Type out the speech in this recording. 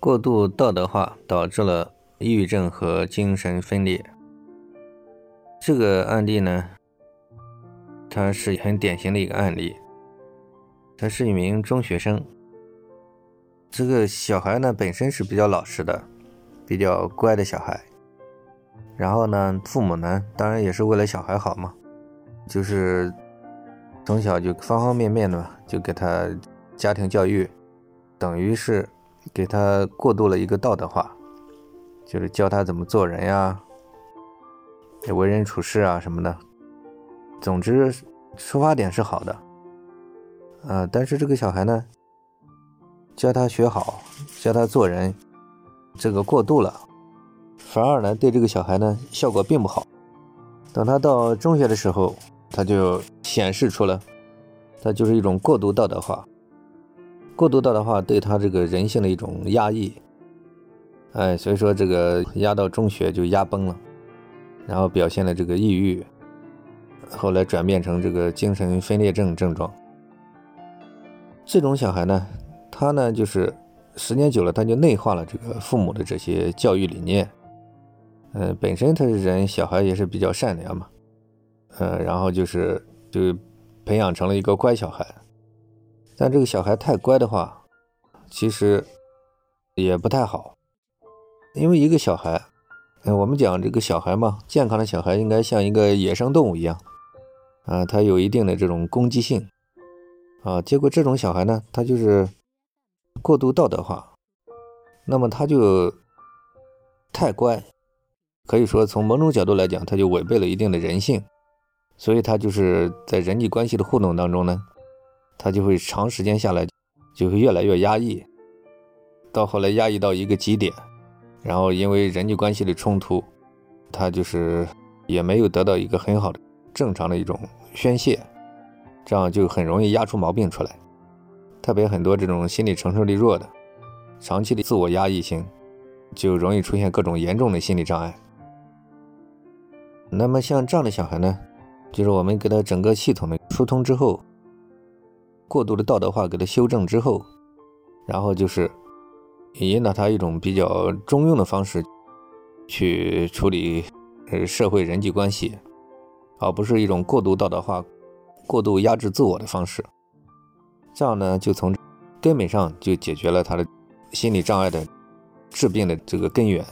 过度道德化导致了抑郁症和精神分裂。这个案例呢，它是很典型的一个案例。他是一名中学生。这个小孩呢，本身是比较老实的，比较乖的小孩。然后呢，父母呢，当然也是为了小孩好嘛，就是从小就方方面面的就给他家庭教育，等于是。给他过度了一个道德化，就是教他怎么做人呀，为人处事啊什么的。总之，出发点是好的，呃，但是这个小孩呢，教他学好，教他做人，这个过度了，反而呢对这个小孩呢效果并不好。等他到中学的时候，他就显示出了，他就是一种过度道德化。过度到的话，对他这个人性的一种压抑，哎，所以说这个压到中学就压崩了，然后表现了这个抑郁，后来转变成这个精神分裂症症状。这种小孩呢，他呢就是时间久了，他就内化了这个父母的这些教育理念，嗯，本身他是人，小孩也是比较善良嘛，呃，然后就是就培养成了一个乖小孩。但这个小孩太乖的话，其实也不太好，因为一个小孩，嗯我们讲这个小孩嘛，健康的小孩应该像一个野生动物一样，啊，他有一定的这种攻击性，啊，结果这种小孩呢，他就是过度道德化，那么他就太乖，可以说从某种角度来讲，他就违背了一定的人性，所以他就是在人际关系的互动当中呢。他就会长时间下来，就会越来越压抑，到后来压抑到一个极点，然后因为人际关系的冲突，他就是也没有得到一个很好的正常的一种宣泄，这样就很容易压出毛病出来。特别很多这种心理承受力弱的，长期的自我压抑性，就容易出现各种严重的心理障碍。那么像这样的小孩呢，就是我们给他整个系统的疏通之后。过度的道德化给他修正之后，然后就是引导他一种比较中庸的方式去处理呃社会人际关系，而不是一种过度道德化、过度压制自我的方式。这样呢，就从根本上就解决了他的心理障碍的治病的这个根源。